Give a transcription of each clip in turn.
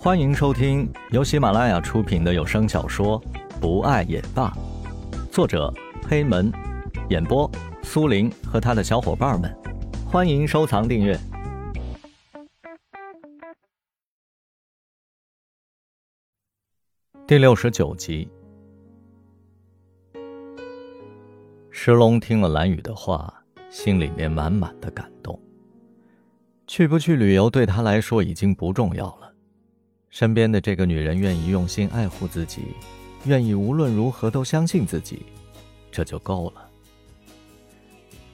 欢迎收听由喜马拉雅出品的有声小说《不爱也罢》，作者黑门，演播苏林和他的小伙伴们。欢迎收藏订阅。第六十九集，石龙听了蓝雨的话，心里面满满的感动。去不去旅游对他来说已经不重要了，身边的这个女人愿意用心爱护自己，愿意无论如何都相信自己，这就够了。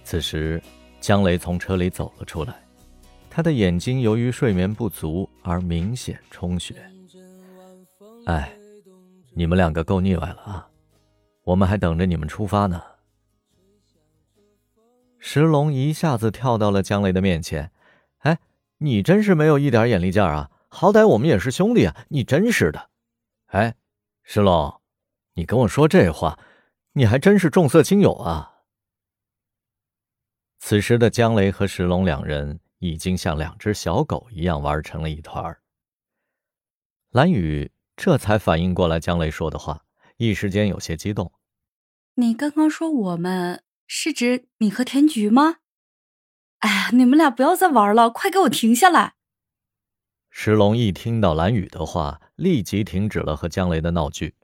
此时，江雷从车里走了出来，他的眼睛由于睡眠不足而明显充血。哎，你们两个够腻歪了啊！我们还等着你们出发呢。石龙一下子跳到了江雷的面前。哎，你真是没有一点眼力劲儿啊！好歹我们也是兄弟啊！你真是的。哎，石龙，你跟我说这话，你还真是重色轻友啊！此时的江雷和石龙两人已经像两只小狗一样玩成了一团。蓝雨这才反应过来江雷说的话，一时间有些激动。你刚刚说我们是指你和田菊吗？哎呀，你们俩不要再玩了，快给我停下来！石龙一听到蓝雨的话，立即停止了和江雷的闹剧。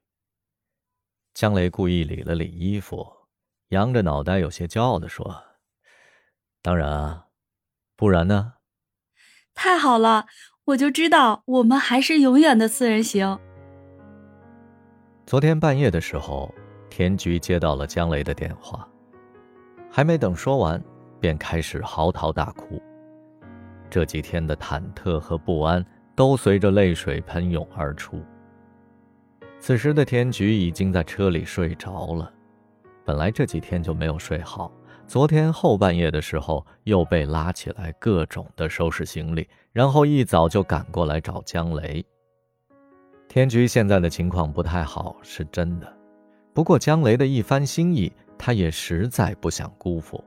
江雷故意理了理衣服，扬着脑袋，有些骄傲的说：“当然啊，不然呢？”太好了，我就知道我们还是永远的四人行。昨天半夜的时候，田菊接到了江雷的电话，还没等说完。便开始嚎啕大哭，这几天的忐忑和不安都随着泪水喷涌而出。此时的田菊已经在车里睡着了，本来这几天就没有睡好，昨天后半夜的时候又被拉起来各种的收拾行李，然后一早就赶过来找江雷。田菊现在的情况不太好，是真的，不过江雷的一番心意，他也实在不想辜负。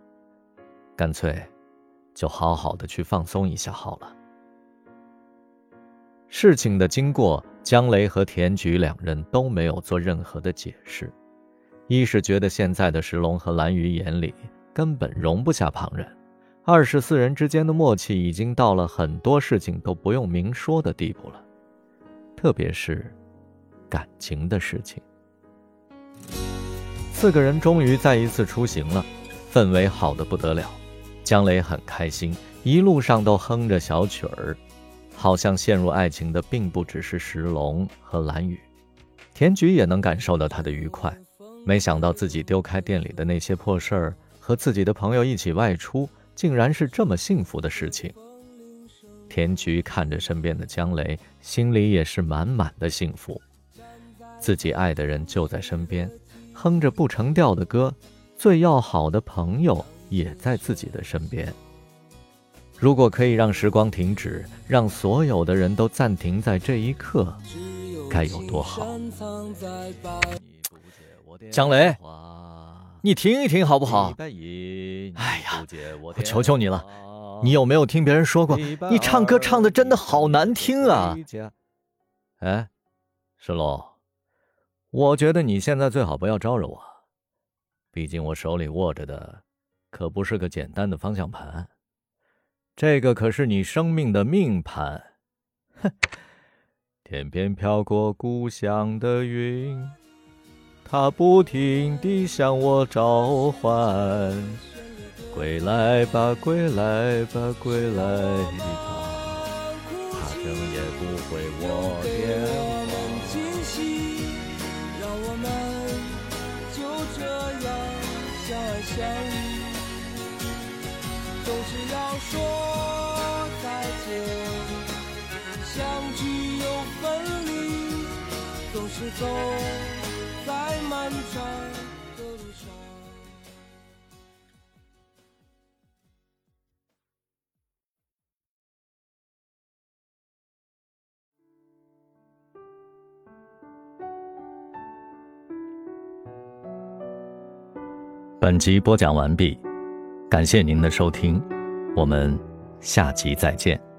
干脆，就好好的去放松一下好了。事情的经过，江雷和田菊两人都没有做任何的解释。一是觉得现在的石龙和蓝鱼眼里根本容不下旁人；二是四人之间的默契已经到了很多事情都不用明说的地步了，特别是感情的事情。四个人终于再一次出行了，氛围好的不得了。江雷很开心，一路上都哼着小曲儿，好像陷入爱情的并不只是石龙和蓝雨。田菊也能感受到他的愉快，没想到自己丢开店里的那些破事儿，和自己的朋友一起外出，竟然是这么幸福的事情。田菊看着身边的江雷，心里也是满满的幸福，自己爱的人就在身边，哼着不成调的歌，最要好的朋友。也在自己的身边。如果可以让时光停止，让所有的人都暂停在这一刻，该有多好！江雷，你停一停好不好？哎呀，我求求你了，你有没有听别人说过，你唱歌唱的真的好难听啊？哎，石龙，我觉得你现在最好不要招惹我，毕竟我手里握着的。可不是个简单的方向盘，这个可是你生命的命盘。哼，天边飘过故乡的云，它不停地向我召唤。归来吧，归来吧，归来吧，他整夜不回我说再见，相聚又分离，总是走在漫长的路上。本集播讲完毕。感谢您的收听，我们下集再见。